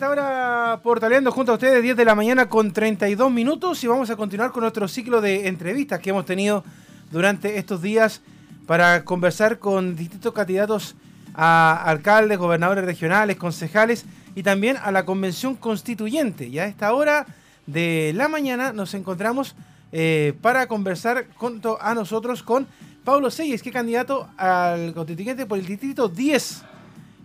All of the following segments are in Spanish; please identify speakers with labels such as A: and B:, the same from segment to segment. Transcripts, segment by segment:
A: Esta portaleando junto a ustedes 10 de la mañana con 32 minutos y vamos a continuar con nuestro ciclo de entrevistas que hemos tenido durante estos días para conversar con distintos candidatos a alcaldes, gobernadores regionales, concejales y también a la convención constituyente. Y a esta hora de la mañana nos encontramos eh, para conversar junto a nosotros con Pablo Seyes, que es candidato al constituyente por el distrito 10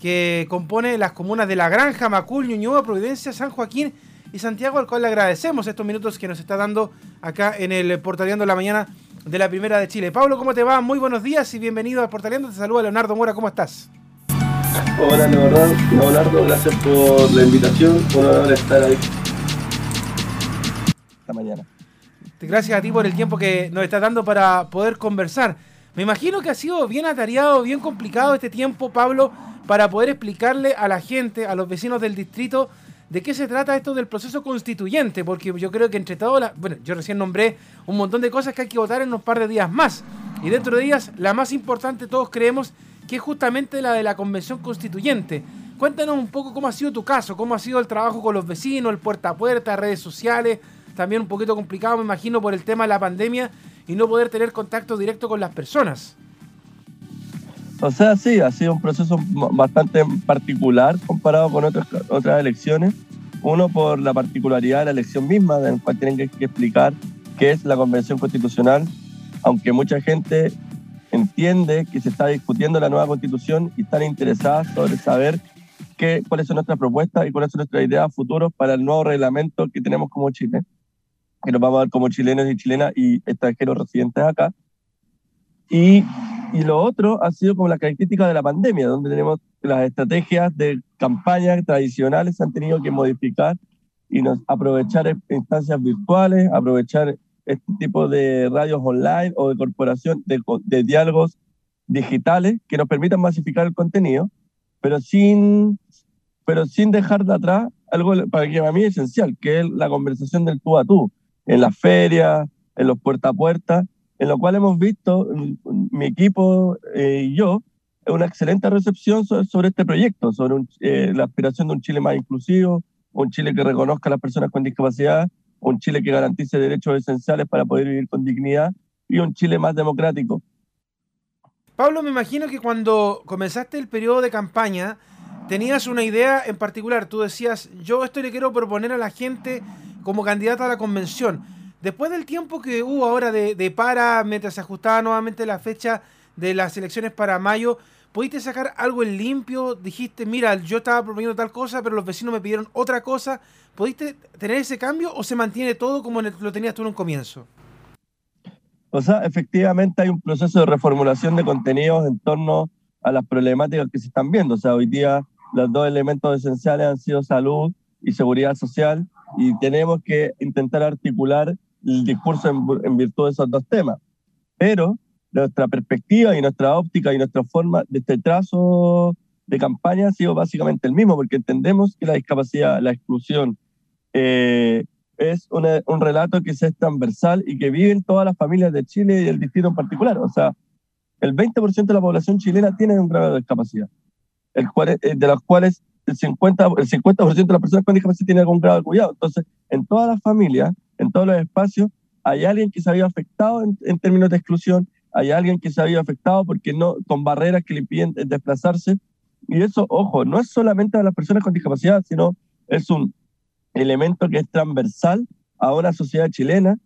A: que compone las comunas de La Granja, Macul, Ñuñoa, Providencia, San Joaquín y Santiago, al cual le agradecemos estos minutos que nos está dando acá en el Portaleando la mañana de la Primera de Chile. Pablo, ¿cómo te va? Muy buenos días y bienvenido a Portaleando. Te saluda Leonardo Mora, ¿cómo estás?
B: Hola Leonardo, gracias por la invitación, por honor estar ahí esta mañana.
A: Gracias a ti por el tiempo que nos estás dando para poder conversar. Me imagino que ha sido bien atareado, bien complicado este tiempo, Pablo, para poder explicarle a la gente, a los vecinos del distrito, de qué se trata esto del proceso constituyente, porque yo creo que entre todas las... Bueno, yo recién nombré un montón de cosas que hay que votar en un par de días más. Y dentro de ellas, la más importante todos creemos que es justamente la de la convención constituyente. Cuéntanos un poco cómo ha sido tu caso, cómo ha sido el trabajo con los vecinos, el puerta a puerta, redes sociales, también un poquito complicado, me imagino, por el tema de la pandemia y no poder tener contacto directo con las personas.
B: O sea, sí, ha sido un proceso bastante particular comparado con otras, otras elecciones. Uno, por la particularidad de la elección misma, en la cual tienen que, explicar qué es la Convención Constitucional, aunque mucha gente entiende que se está discutiendo la nueva Constitución y están interesadas sobre saber qué, cuáles son nuestras propuestas y cuáles son nuestras ideas futuras para el nuevo reglamento que tenemos como Chile, que nos vamos a ver como chilenos y chilenas y extranjeros residentes acá. Y y lo otro ha sido como la característica de la pandemia, donde tenemos las estrategias de campañas tradicionales se han tenido que modificar y nos, aprovechar instancias virtuales, aprovechar este tipo de radios online o de corporación, de, de diálogos digitales que nos permitan masificar el contenido, pero sin, pero sin dejar de atrás algo para que a mí es esencial, que es la conversación del tú a tú, en las ferias, en los puerta a puerta, en lo cual hemos visto, mi equipo eh, y yo, una excelente recepción sobre, este proyecto, sobre eh, la aspiración de un Chile más inclusivo, un Chile que reconozca a las personas con discapacidad, un Chile que garantice derechos esenciales para poder vivir con dignidad y un Chile más democrático.
A: Pablo, me imagino que cuando comenzaste el periodo de campaña, tenías una idea en particular. Tú decías, yo esto le quiero proponer a la gente como candidata a la convención. Después del tiempo que hubo ahora de, para, mientras se ajustaba nuevamente la fecha de las elecciones para mayo, ¿pudiste sacar algo en limpio? Dijiste, mira, yo estaba proponiendo tal cosa, pero los vecinos me pidieron otra cosa. ¿Pudiste tener ese cambio o se mantiene todo como lo tenías tú en un comienzo?
B: O sea, efectivamente hay un proceso de reformulación de contenidos en torno a las problemáticas que se están viendo. O sea, hoy día los dos elementos esenciales han sido salud y seguridad social y tenemos que intentar articular el discurso en, virtud de esos dos temas. Pero nuestra perspectiva y nuestra óptica y nuestra forma de este trazo de campaña ha sido básicamente el mismo, porque entendemos que la discapacidad, la exclusión, eh, es un relato que es transversal y que viven todas las familias de Chile y del distrito en particular. O sea, el 20% de la población chilena tiene un grado de discapacidad, el cual, eh, de los cuales el 50%, el 50 de las personas con discapacidad tienen algún grado de cuidado. Entonces, en todas las familias en todos los espacios, hay alguien que se había afectado en, términos de exclusión, hay alguien que se había afectado porque no, con barreras que le impiden desplazarse. Y eso, ojo, no es solamente a las personas con discapacidad, sino es un elemento que es transversal a una sociedad chilena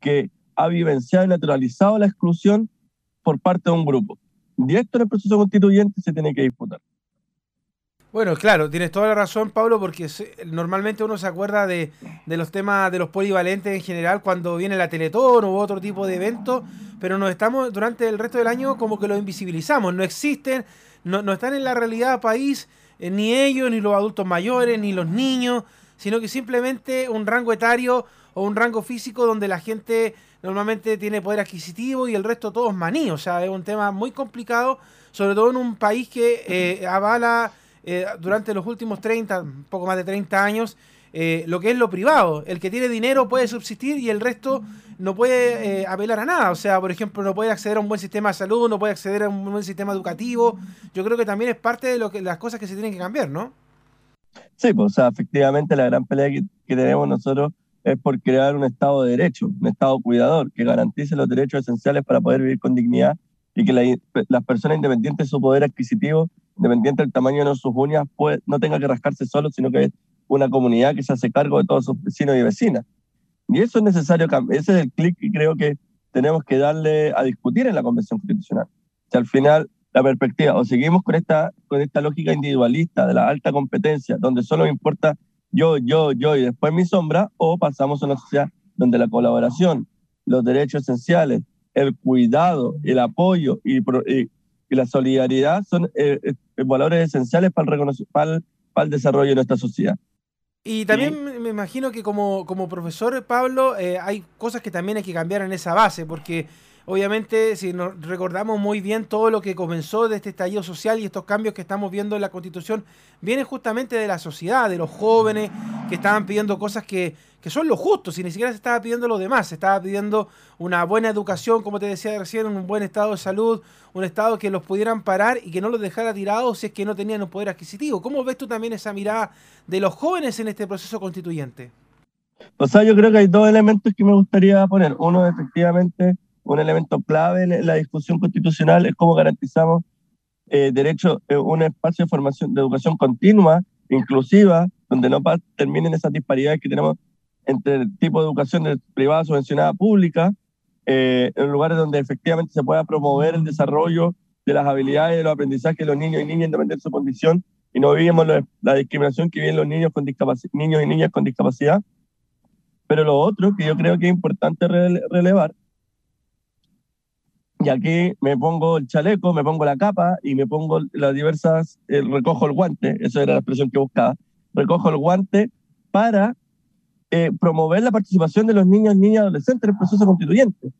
B: que ha vivenciado y naturalizado la exclusión por parte de un grupo. Y esto en el proceso constituyente se tiene que disputar.
A: Bueno, claro, tienes toda la razón, Pablo, porque normalmente uno se acuerda de, los temas de los polivalentes en general cuando viene la Teletón u otro tipo de evento, pero nos estamos durante el resto del año como que los invisibilizamos, no existen, no, no están en la realidad país, eh, ni ellos, ni los adultos mayores, ni los niños, sino que simplemente un rango etario o un rango físico donde la gente normalmente tiene poder adquisitivo y el resto todos maní, o sea, es un tema muy complicado, sobre todo en un país que eh, avala eh, durante los últimos 30, un poco más de 30 años, eh, lo que es lo privado. El que tiene dinero puede subsistir y el resto no puede eh, apelar a nada. O sea, por ejemplo, no puede acceder a un buen sistema de salud, no puede acceder a un buen sistema educativo. Yo creo que también es parte de lo que, las cosas que se tienen que cambiar, ¿no?
B: Sí, pues, o sea, efectivamente la gran pelea que, tenemos nosotros es por crear un Estado de Derecho, un Estado cuidador, que garantice los derechos esenciales para poder vivir con dignidad y que las personas independientes de su poder adquisitivo, independiente del tamaño de sus uñas, pues, no tenga que rascarse solo, sino que es una comunidad que se hace cargo de todos sus vecinos y vecinas. Y eso es necesario. Ese es el clic que creo que tenemos que darle a discutir en la Convención Constitucional. Si al final la perspectiva, o seguimos con esta, con esta lógica individualista de la alta competencia, donde solo me importa yo, yo, yo y después mi sombra, o pasamos a una sociedad donde la colaboración, los derechos esenciales, el cuidado, el apoyo y, y, la solidaridad son eh, eh, valores esenciales para el, para, para el desarrollo de nuestra sociedad.
A: Y también me imagino que como, como profesor, Pablo, eh, hay cosas que también hay que cambiar en esa base, porque obviamente si nos recordamos muy bien todo lo que comenzó de este estallido social y estos cambios que estamos viendo en la constitución, viene justamente de la sociedad, de los jóvenes que estaban pidiendo cosas que, que son lo justo, si ni siquiera se estaba pidiendo lo demás, se estaba pidiendo una buena educación, como te decía recién, un buen estado de salud, un estado que los pudieran parar y que no los dejara tirados si es que no tenían un poder adquisitivo. ¿Cómo ves tú también esa mirada de los jóvenes en este proceso constituyente?
B: O sea, yo creo que hay dos elementos que me gustaría poner. Uno, efectivamente, un elemento clave en la discusión constitucional es cómo garantizamos eh, derecho a un espacio de formación, de educación continua, inclusiva, donde no terminen esas disparidades que tenemos entre el tipo de educación privada subvencionada pública, eh, en lugares donde efectivamente se pueda promover el desarrollo de las habilidades y los aprendizajes de los niños y niñas independientemente de su condición y no vivimos la discriminación que viven los niños, con niños y niñas con discapacidad. Pero lo otro que yo creo que es importante relevar, y aquí me pongo el chaleco, me pongo la capa y me pongo las diversas, eh, recojo el guante, esa era la expresión que buscaba, recojo el guante para eh, promover la participación de los niños, niñas, adolescentes en el proceso constituyente.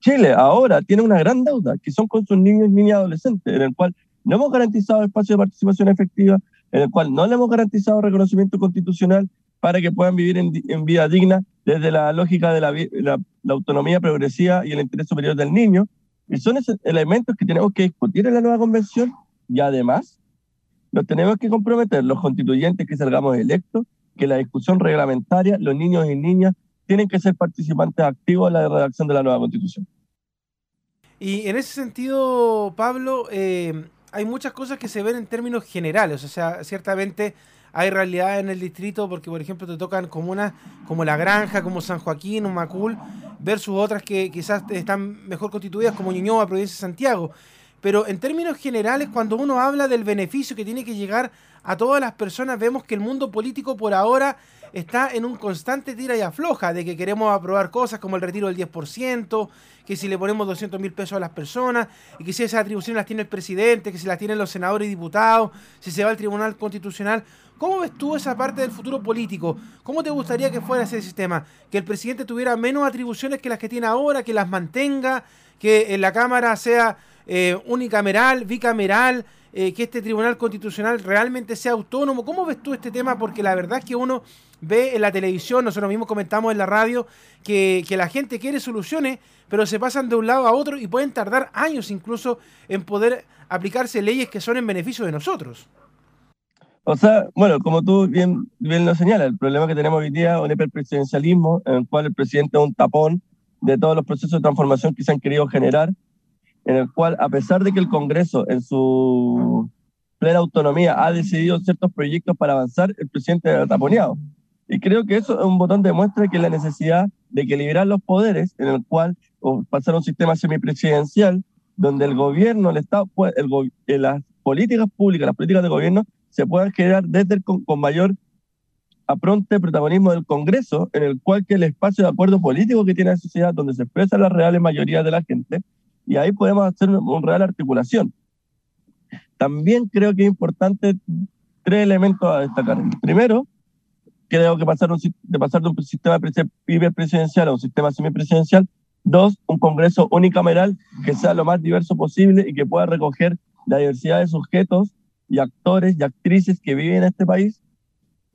B: Chile ahora tiene una gran deuda, que son con sus niños, niñas, adolescentes, en el cual no hemos garantizado espacio de participación efectiva, en el cual no le hemos garantizado reconocimiento constitucional para que puedan vivir en, vida digna desde la lógica de la, la, autonomía progresiva y el interés superior del niño. Y son esos elementos que tenemos que discutir en la nueva convención y además nos tenemos que comprometer los constituyentes que salgamos electos que la discusión reglamentaria, los niños y niñas tienen que ser participantes activos en la redacción de la nueva constitución.
A: Y en ese sentido, Pablo, eh, hay muchas cosas que se ven en términos generales, o sea, ciertamente hay realidades en el distrito porque, por ejemplo, te tocan comunas como La Granja, como San Joaquín Macul, versus otras que quizás están mejor constituidas como Ñuñoa, Provincia de Santiago. Pero en términos generales, cuando uno habla del beneficio que tiene que llegar a todas las personas, vemos que el mundo político por ahora está en un constante tira y afloja, de que queremos aprobar cosas como el retiro del 10%, que si le ponemos 200 mil pesos a las personas, y que si esas atribuciones las tiene el presidente, que si las tienen los senadores y diputados, si se va al Tribunal Constitucional. ¿Cómo ves tú esa parte del futuro político? ¿Cómo te gustaría que fuera ese sistema? ¿Que el presidente tuviera menos atribuciones que las que tiene ahora, que las mantenga, que en la Cámara sea eh, unicameral, bicameral? Eh, que este Tribunal Constitucional realmente sea autónomo. ¿Cómo ves tú este tema? Porque la verdad es que uno ve en la televisión, nosotros mismos comentamos en la radio, que, la gente quiere soluciones, pero se pasan de un lado a otro y pueden tardar años incluso en poder aplicarse leyes que son en beneficio de nosotros.
B: O sea, bueno, como tú bien, bien lo señalas, el problema que tenemos hoy día es un hiperpresidencialismo en el cual el presidente es un tapón de todos los procesos de transformación que se han querido generar en el cual, a pesar de que el Congreso en su plena autonomía ha decidido ciertos proyectos para avanzar, el presidente ha taponeado. Y creo que eso es un botón de muestra que la necesidad de equilibrar los poderes, en el cual pasar a un sistema semipresidencial, donde el gobierno, el Estado, el, eh, las políticas públicas, las políticas de gobierno, se puedan generar desde el, con, con mayor apronte protagonismo del Congreso, en el cual que el espacio de acuerdo político que tiene la sociedad, donde se expresa la reales mayoría de la gente, y ahí podemos hacer una real articulación. También creo que es importante tres elementos a destacar. Primero, creo que pasar de pasar de un sistema presidencial a un sistema semipresidencial. Dos, un Congreso unicameral que sea lo más diverso posible y que pueda recoger la diversidad de sujetos y actores y actrices que viven en este país,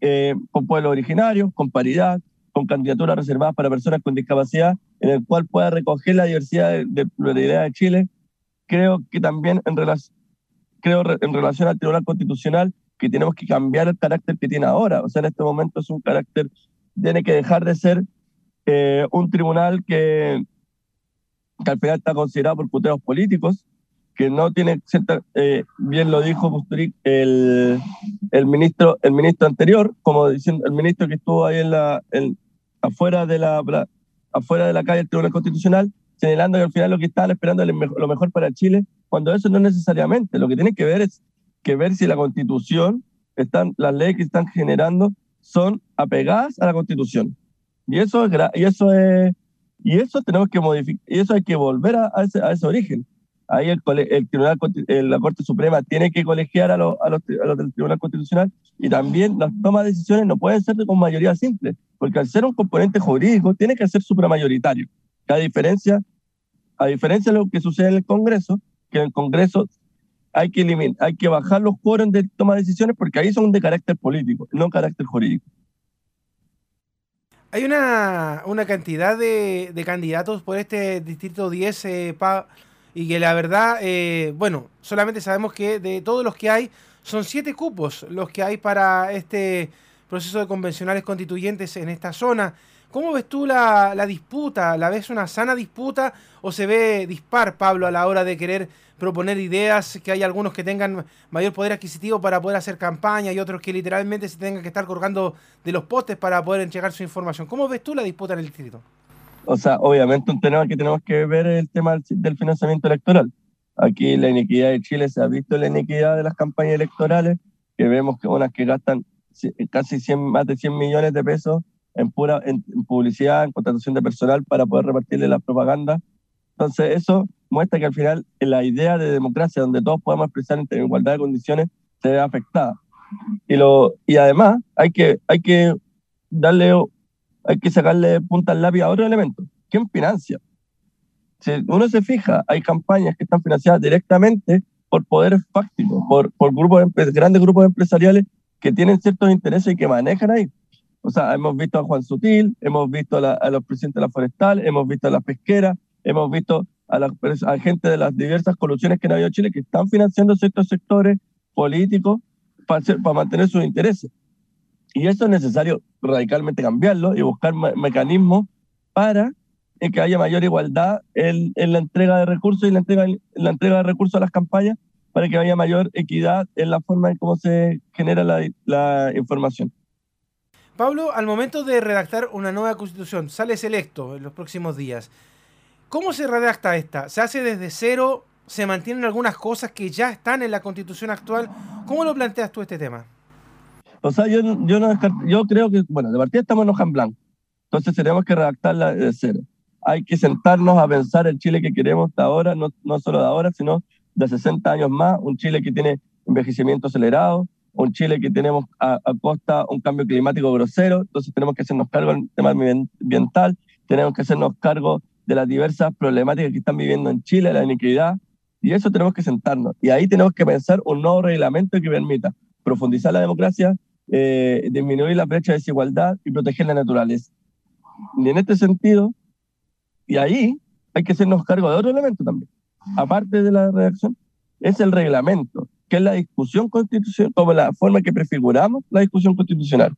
B: eh, con pueblos originarios, con paridad, con candidaturas reservadas para personas con discapacidad, en el cual pueda recoger la diversidad de, de pluralidad de Chile. Creo que también en, relación creo en relación al Tribunal Constitucional que tenemos que cambiar el carácter que tiene ahora. O sea, en este momento es un carácter, tiene que dejar de ser eh, un tribunal que, que al final está considerado por puteros políticos, que no tiene, eh, bien lo dijo el, el, ministro, el ministro anterior, como diciendo, el ministro que estuvo ahí en la, afuera, de la, afuera de la calle del Tribunal Constitucional, señalando que al final lo que estaban esperando es lo mejor para Chile, cuando eso no es necesariamente. Lo que tiene que ver es que ver si la Constitución, están, las leyes que están generando son apegadas a la Constitución. Y eso es, y eso es, y eso tenemos que modificar, y eso hay que volver a, a, ese, a ese origen ahí el, tribunal, la Corte Suprema tiene que colegiar a, los, a, los, del Tribunal Constitucional y también las tomas de decisiones no pueden ser con mayoría simple, porque al ser un componente jurídico tiene que ser supramayoritario. A diferencia, a diferencia de lo que sucede en el Congreso, que en el Congreso hay que, eliminar, hay que bajar los quórums de toma de decisiones porque ahí son de carácter político, no carácter jurídico.
A: Hay una, una cantidad de, de, candidatos por este distrito 10, eh, y que la verdad, eh, bueno, solamente sabemos que de todos los que hay, son siete cupos los que hay para este proceso de convencionales constituyentes en esta zona. ¿Cómo ves tú la, la, disputa? ¿La ves una sana disputa o se ve dispar, Pablo, a la hora de querer proponer ideas, que hay algunos que tengan mayor poder adquisitivo para poder hacer campaña y otros que literalmente se tengan que estar colgando de los postes para poder entregar su información? ¿Cómo ves tú la disputa en el distrito?
B: O sea, obviamente un tema que tenemos que ver es el tema del financiamiento electoral. Aquí la inequidad de Chile se ha visto la inequidad de las campañas electorales, que vemos que unas que gastan casi 100, más de 100 millones de pesos en, pura, publicidad, en contratación de personal para poder repartirle la propaganda. Entonces eso muestra que al final la idea de democracia donde todos podemos expresar en igualdad de condiciones se ve afectada. Y, lo, y además hay que, hay que darle hay que sacarle punta al lápiz a otro elemento. ¿Quién financia? Si uno se fija, hay campañas que están financiadas directamente por poderes fácticos, por, por grupos grandes grupos empresariales que tienen ciertos intereses y que manejan ahí. O sea, hemos visto a Juan Sutil, hemos visto a, los presidentes de la forestal, hemos visto a las pesqueras, hemos visto a la gente de las diversas colusiones que ha habido en Chile que están financiando ciertos sectores políticos para, para mantener sus intereses. Y eso es necesario radicalmente cambiarlo y buscar mecanismos para que haya mayor igualdad en, en, la entrega de recursos y la entrega, la entrega de recursos a las campañas para que haya mayor equidad en la forma en cómo se genera la, la información.
A: Pablo, al momento de redactar una nueva constitución, sales electo en los próximos días. ¿Cómo se redacta esta? ¿Se hace desde cero? ¿Se mantienen algunas cosas que ya están en la constitución actual? ¿Cómo lo planteas tú este tema?
B: O sea, yo, yo, no yo creo que, bueno, de partida estamos en hoja en blanco, entonces tenemos que redactarla de cero. Hay que sentarnos a pensar el Chile que queremos de ahora, no, no solo de ahora, sino de 60 años más, un Chile que tiene envejecimiento acelerado, un Chile que tenemos a, costa un cambio climático grosero, entonces tenemos que hacernos cargo del tema ambiental, tenemos que hacernos cargo de las diversas problemáticas que están viviendo en Chile, la iniquidad, y eso tenemos que sentarnos. Y ahí tenemos que pensar un nuevo reglamento que permita profundizar la democracia, eh, disminuir la brecha de desigualdad y proteger la naturaleza. Y en este sentido, y ahí hay que hacernos cargo de otro elemento también, aparte de la redacción, es el reglamento, que es la discusión constitucional, como la forma que prefiguramos la discusión constitucional.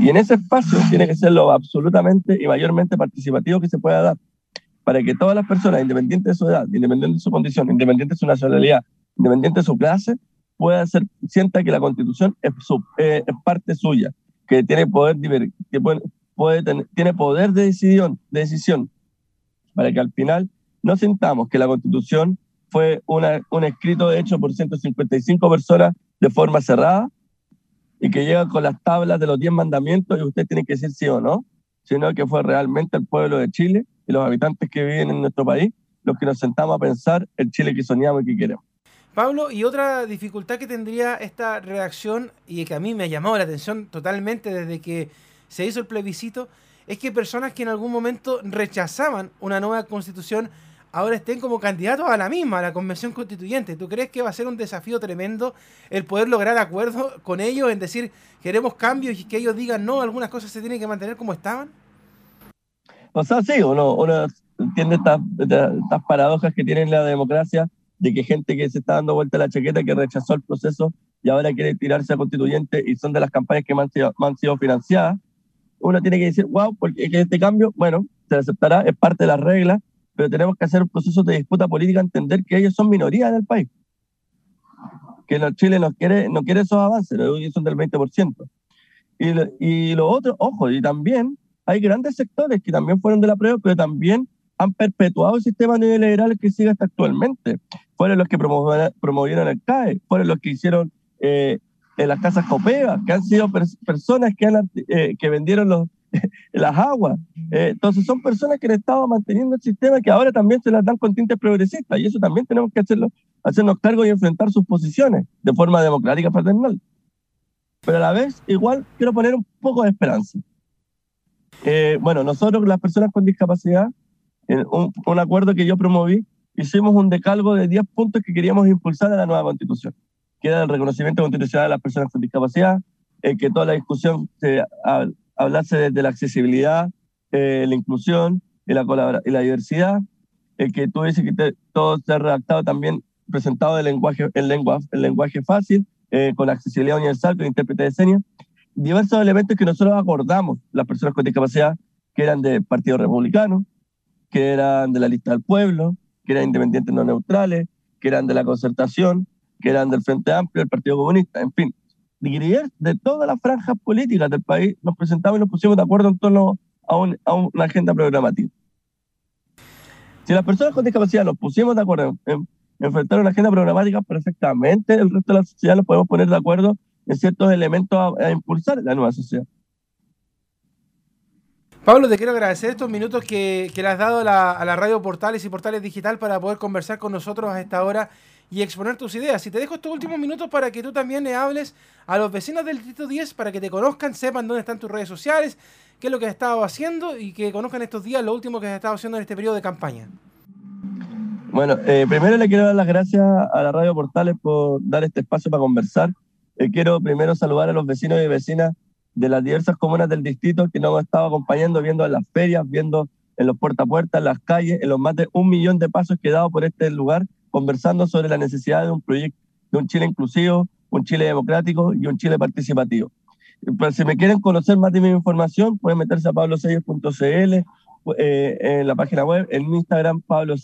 B: Y en ese espacio tiene que ser lo absolutamente y mayormente participativo que se pueda dar, para que todas las personas, independiente de su edad, independiente de su condición, independiente de su nacionalidad, independiente de su clase, pueda ser, sienta que la constitución es, eh, parte suya, que tiene poder, que puede, tiene poder de decisión, de decisión, para que al final no sintamos que la constitución fue una, un escrito hecho por 155 personas de forma cerrada y que llega con las tablas de los 10 mandamientos y usted tiene que decir sí o no, sino que fue realmente el pueblo de Chile y los habitantes que viven en nuestro país los que nos sentamos a pensar el Chile que soñamos y que queremos.
A: Pablo, y otra dificultad que tendría esta redacción, y que a mí me ha llamado la atención totalmente desde que se hizo el plebiscito, es que personas que en algún momento rechazaban una nueva constitución ahora estén como candidatos a la misma, a la convención constituyente. ¿Tú crees que va a ser un desafío tremendo el poder lograr acuerdo con ellos en decir queremos cambios y que ellos digan no, algunas cosas se tienen que mantener como estaban?
B: O sea, sí, uno, uno entiende estas, estas paradojas que tiene la democracia de que gente que se está dando vuelta la chaqueta, que rechazó el proceso y ahora quiere tirarse a constituyente y son de las campañas que más han sido, financiadas, uno tiene que decir, wow, porque este cambio, bueno, se aceptará, es parte de las reglas, pero tenemos que hacer un proceso de disputa política, entender que ellos son minoría en el país. Que Chile no quiere, no quiere esos avances, son del 20%. Y lo, y lo otro, ojo, y también hay grandes sectores que también fueron de la prueba, pero también han perpetuado el sistema neoliberal que sigue hasta actualmente. Fueron los que promovieron el CAE, fueron los que hicieron eh, en las casas copegas, que han sido personas que, han, eh, que vendieron los, las aguas. Eh, entonces son personas que han estado manteniendo el sistema que ahora también se las dan con tintes progresistas y eso también tenemos que hacerlo, hacernos cargo y enfrentar sus posiciones de forma democrática fraternal. Pero a la vez, igual quiero poner un poco de esperanza. bueno, nosotros, las personas con discapacidad, un, un, acuerdo que yo promoví, hicimos un decalgo de 10 puntos que queríamos impulsar a la nueva constitución, que era el reconocimiento constitucional de las personas con discapacidad, que toda la discusión se hablase de, la accesibilidad, eh, la inclusión y la, y la diversidad, que tú dices que todo se ha redactado también presentado en lenguaje, en lengua, en lenguaje fácil, eh, con accesibilidad universal, con intérprete de señas, diversos elementos que nosotros acordamos, las personas con discapacidad, que eran de Partido Republicano, que eran de la lista del pueblo, que eran independientes no neutrales, que eran de la concertación, que eran del Frente Amplio, del Partido Comunista, en fin. De todas las franjas políticas del país nos presentamos y nos pusimos de acuerdo en torno a, una agenda programática. Si las personas con discapacidad nos pusimos de acuerdo en, enfrentar una agenda programática, perfectamente el resto de la sociedad nos podemos poner de acuerdo en ciertos elementos a impulsar la nueva sociedad.
A: Pablo, te quiero agradecer estos minutos que, le has dado a la, radio Portales y Portales Digital para poder conversar con nosotros a esta hora y exponer tus ideas. Y te dejo estos últimos minutos para que tú también le hables a los vecinos del Distrito 10 para que te conozcan, sepan dónde están tus redes sociales, qué es lo que has estado haciendo y que conozcan estos días lo último que has estado haciendo en este periodo de campaña.
B: Bueno, eh, primero le quiero dar las gracias a la radio Portales por dar este espacio para conversar. Eh, quiero primero saludar a los vecinos y vecinas de las diversas comunas del distrito que nos hemos estado acompañando, viendo en las ferias, viendo en los puerta a puerta, en las calles, en los más de un millón de pasos que he dado por este lugar, conversando sobre la necesidad de un proyecto, de un Chile inclusivo, un Chile democrático y un Chile participativo. Pues, si me quieren conocer más de mi información, pueden meterse a pabloseyes.cl, eh, en la página web, en Instagram, Pablo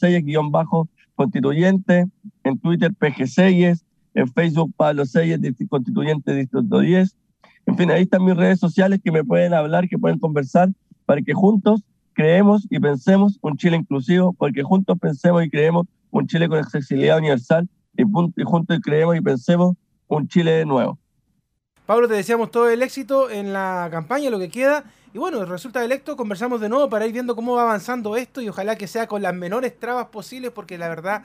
B: bajo constituyente, en Twitter, PG en Facebook, Pablo Seyes, constituyente Distrito 10, en fin, ahí están mis redes sociales que me pueden hablar, que pueden conversar, para que juntos creemos y pensemos un Chile inclusivo, porque juntos pensemos y creemos un Chile con accesibilidad universal y, juntos creemos y pensemos un Chile nuevo.
A: Pablo, te deseamos todo el éxito en la campaña, lo que queda. Y bueno, resulta electo, conversamos de nuevo para ir viendo cómo va avanzando esto y ojalá que sea con las menores trabas posibles, porque la verdad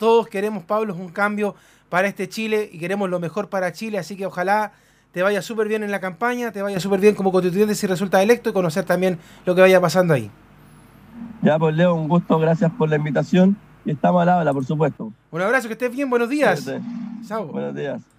A: todos queremos, Pablo, un cambio para este Chile y queremos lo mejor para Chile, así que ojalá te vaya súper bien en la campaña, te vaya súper bien como constituyente si resulta electo y conocer también lo que vaya pasando ahí.
B: Ya, pues Leo, un gusto, gracias por la invitación y estamos a la habla, por supuesto.
A: Un abrazo, que estés bien, buenos días.
B: Buenos días.